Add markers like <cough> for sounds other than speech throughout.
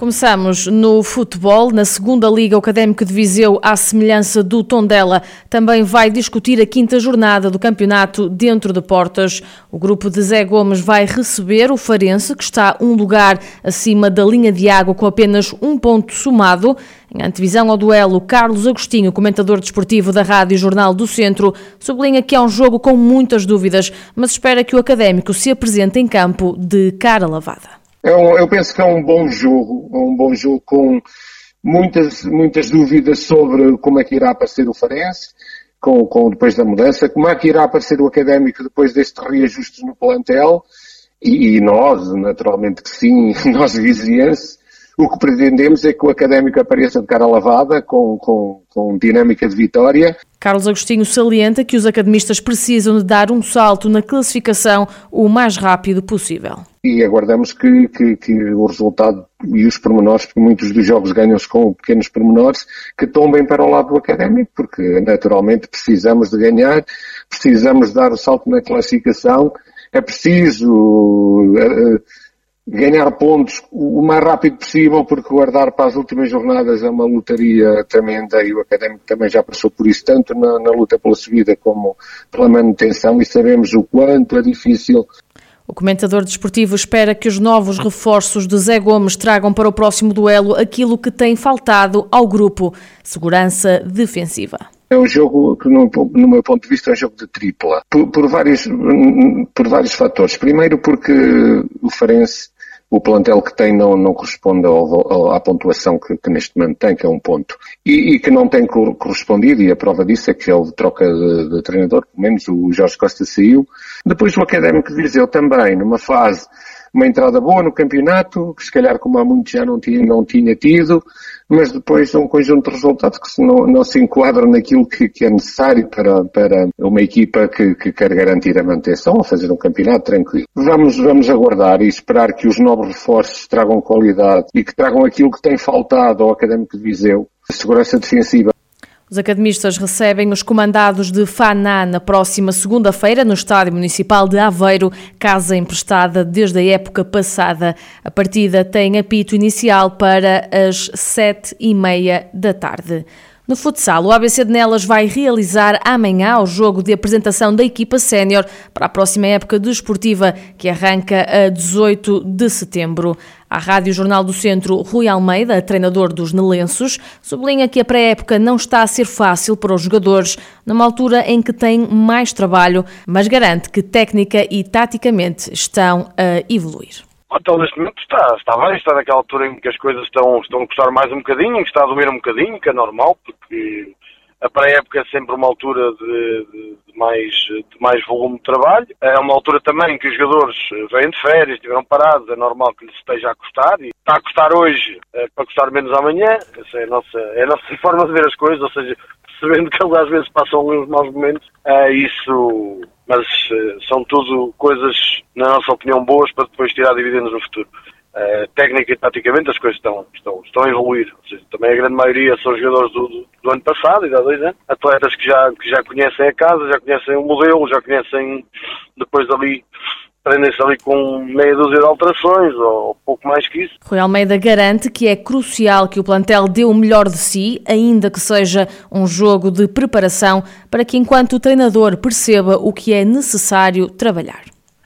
Começamos no futebol. Na segunda Liga, o Académico de Viseu, à semelhança do Tondela, também vai discutir a quinta jornada do campeonato dentro de portas. O grupo de Zé Gomes vai receber o Farense, que está um lugar acima da linha de água com apenas um ponto somado. Em antevisão ao duelo, Carlos Agostinho, comentador desportivo da Rádio Jornal do Centro, sublinha que é um jogo com muitas dúvidas, mas espera que o Académico se apresente em campo de cara lavada. É um, eu penso que é um bom jogo, um bom jogo com muitas, muitas dúvidas sobre como é que irá aparecer o Farense, com, com, depois da mudança, como é que irá aparecer o Académico depois destes reajustes no plantel, e, e nós, naturalmente que sim, <laughs> nós vizienses, o que pretendemos é que o Académico apareça de cara lavada, com, com, com dinâmica de vitória. Carlos Agostinho salienta que os academistas precisam de dar um salto na classificação o mais rápido possível. E aguardamos que, que, que o resultado e os pormenores, porque muitos dos jogos ganham-se com pequenos pormenores, que tombem para o lado do académico, porque naturalmente precisamos de ganhar, precisamos de dar o salto na classificação, é preciso uh, ganhar pontos o mais rápido possível, porque guardar para as últimas jornadas é uma lutaria tremenda e o Académico também já passou por isso, tanto na, na luta pela subida como pela manutenção, e sabemos o quanto é difícil o comentador desportivo espera que os novos reforços de Zé Gomes tragam para o próximo duelo aquilo que tem faltado ao grupo: segurança defensiva. É um jogo que, no, no, meu ponto de vista, é um jogo de tripla, por, por, vários, por vários fatores. Primeiro, porque o Farense o plantel que tem não, não corresponde ao, ao, à pontuação que, que, neste momento tem, que é um ponto. E, e, que não tem correspondido, e a prova disso é que houve troca de, de treinador, pelo menos o Jorge Costa saiu. Depois o Académico de Viseu também, numa fase uma entrada boa no campeonato, que se calhar como há muito já não tinha, não tinha tido, mas depois um conjunto de resultados que não, não se enquadram naquilo que, que, é necessário para, para uma equipa que, que quer garantir a manutenção ou fazer um campeonato tranquilo. Vamos, vamos aguardar e esperar que os novos reforços tragam qualidade e que tragam aquilo que tem faltado ao Académico de Viseu, segurança defensiva. Os academistas recebem os comandados de Faná na próxima segunda-feira no Estádio Municipal de Aveiro, casa emprestada desde a época passada. A partida tem apito inicial para as sete e meia da tarde. No futsal, o ABC de Nelas vai realizar amanhã o jogo de apresentação da equipa sénior para a próxima época desportiva, que arranca a 18 de setembro. A Rádio Jornal do Centro, Rui Almeida, treinador dos Nelenços, sublinha que a pré-época não está a ser fácil para os jogadores, numa altura em que têm mais trabalho, mas garante que técnica e taticamente estão a evoluir. Então, neste momento está, está bem, está naquela altura em que as coisas estão, estão a custar mais um bocadinho, em que está a doer um bocadinho, que é normal, porque a pré-época é sempre uma altura de, de, de, mais, de mais volume de trabalho. É uma altura também que os jogadores vêm de férias, estiveram parados, é normal que lhes esteja a custar. E está a custar hoje é, para custar menos amanhã. Essa é a, nossa, é a nossa <laughs> forma de ver as coisas, ou seja, percebendo que às vezes passam uns maus momentos, é, isso mas uh, são tudo coisas, na nossa opinião, boas para depois tirar dividendos no futuro. Uh, técnica e taticamente as coisas estão, estão, estão a evoluir. Seja, também a grande maioria são jogadores do, do, ano passado e há dois anos. Atletas que já, que já conhecem a casa, já conhecem o modelo, já conhecem depois ali prendem-se ali com meia dúzia de alterações ou pouco mais que isso. Rui Almeida garante que é crucial que o plantel dê o melhor de si, ainda que seja um jogo de preparação, para que enquanto treinador perceba o que é necessário trabalhar.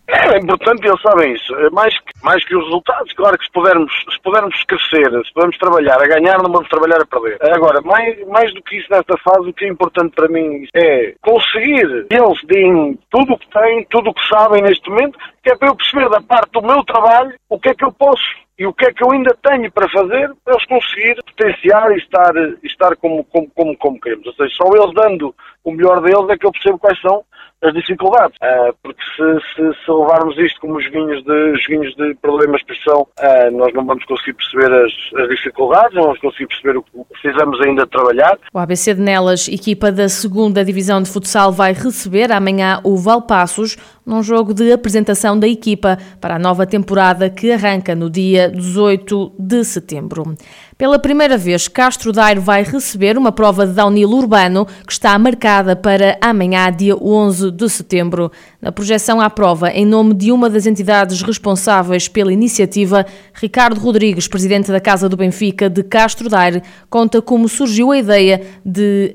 É importante eles sabem isso. É mais que, mais que os resultados, claro que se pudermos, se pudermos crescer, se pudermos trabalhar a ganhar, não vamos trabalhar a perder. Agora, mais, mais do que isso nesta fase, o que é importante para mim é conseguir eles deem tudo o que têm, tudo o que sabem neste momento, que é para eu perceber da parte do meu trabalho o que é que eu posso e o que é que eu ainda tenho para fazer para eles conseguir potenciar e estar, estar como, como, como, como queremos. Ou seja, só eles dando o melhor deles é que eu percebo quais são as dificuldades. Uh, porque se, se, se, levarmos isto como joguinhos de, de problema de expressão, uh, nós não vamos conseguir perceber as, as, dificuldades, não vamos conseguir perceber o que precisamos ainda trabalhar. O ABC de Nelas, equipa da segunda Divisão de Futsal, vai receber amanhã o Valpassos num jogo de apresentação da equipa para a nova temporada que arranca no dia 18 de setembro. Pela primeira vez, Castro Daire vai receber uma prova de downhill urbano que está marcada para amanhã, dia 11 de setembro. Na projeção à prova, em nome de uma das entidades responsáveis pela iniciativa, Ricardo Rodrigues, presidente da Casa do Benfica de Castro Daire, conta como surgiu a ideia de.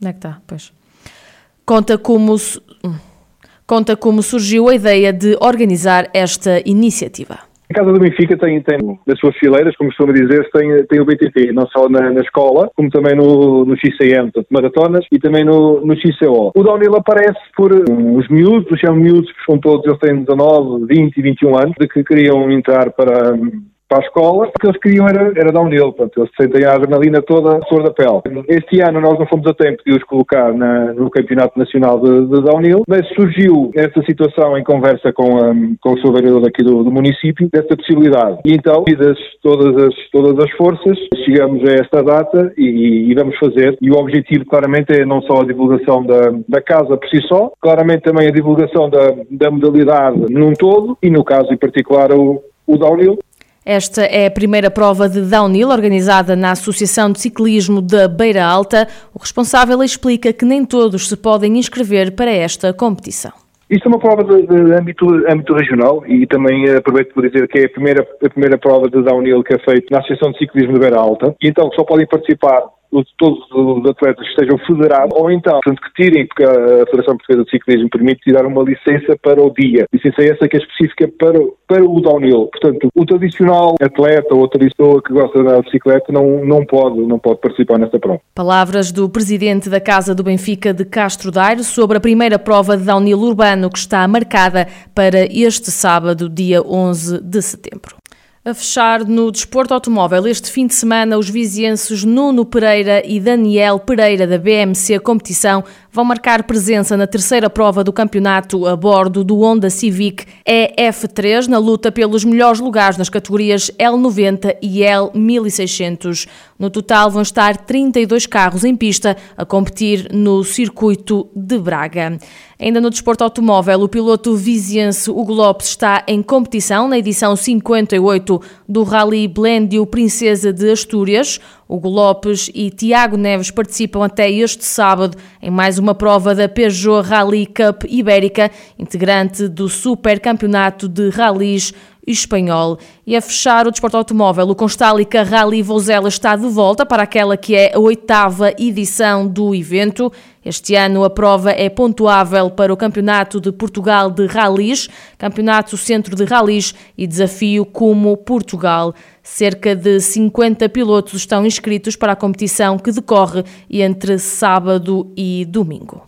Onde é que está? Pois. Conta como. Hum. Conta como surgiu a ideia de organizar esta iniciativa. A Casa do Benfica tem, tem nas suas fileiras, como costuma dizer, tem, tem o BTT, não só na, na escola, como também no, no XCM, portanto, maratonas, e também no, no XCO. O downhill aparece por os miúdos, os chamam miúdos, são todos, eles têm 19, 20 e 21 anos, de que queriam entrar para para a escola, o que eles queriam era, era downhill, portanto, eles sentem a adrenalina toda a flor da pele. Este ano nós não fomos a tempo de os colocar na, no Campeonato Nacional de, de, Downhill, mas surgiu essa situação em conversa com, a, com o seu vereador aqui do, do, município, dessa possibilidade. E então, unidas todas as, todas as forças, chegamos a esta data e, e, vamos fazer. E o objetivo, claramente, é não só a divulgação da, da casa por si só, claramente também a divulgação da, da modalidade num todo e, no caso em particular, o, o downhill, esta é a primeira prova de downhill organizada na Associação de Ciclismo da Beira Alta. O responsável explica que nem todos se podem inscrever para esta competição. Isto é uma prova de, de âmbito, âmbito, regional e também aproveito por dizer que é a primeira, a primeira prova de downhill que é feita na Associação de Ciclismo da Beira Alta. E então só podem participar todos os atletas estejam federados, ou então, portanto, que tirem, porque a Federação Portuguesa de Ciclismo permite tirar uma licença para o dia. Licença essa que é específica para, para o downhill. Portanto, o tradicional atleta ou outra pessoa que gosta de bicicleta não, não, pode, não pode participar nesta prova. Palavras do presidente da Casa do Benfica de Castro Daire sobre a primeira prova de downhill urbano que está marcada para este sábado, dia 11 de setembro. A fechar no desporto automóvel, este fim de semana, os vizienses Nuno Pereira e Daniel Pereira da BMC Competição vão marcar presença na terceira prova do campeonato a bordo do Honda Civic EF3 na luta pelos melhores lugares nas categorias L90 e L1600. No total vão estar 32 carros em pista a competir no circuito de Braga. Ainda no desporto automóvel, o piloto viziense Hugo Lopes está em competição na edição 58 do Rally Blendio Princesa de Astúrias. Hugo Lopes e Tiago Neves participam até este sábado em mais uma prova da Peugeot Rally Cup Ibérica, integrante do Super Campeonato de Rallys espanhol. E a fechar o desporto automóvel, o Constálica Rally Vozela está de volta para aquela que é a oitava edição do evento. Este ano a prova é pontuável para o Campeonato de Portugal de Rallys, Campeonato Centro de Rallys e Desafio como Portugal. Cerca de 50 pilotos estão inscritos para a competição que decorre entre sábado e domingo.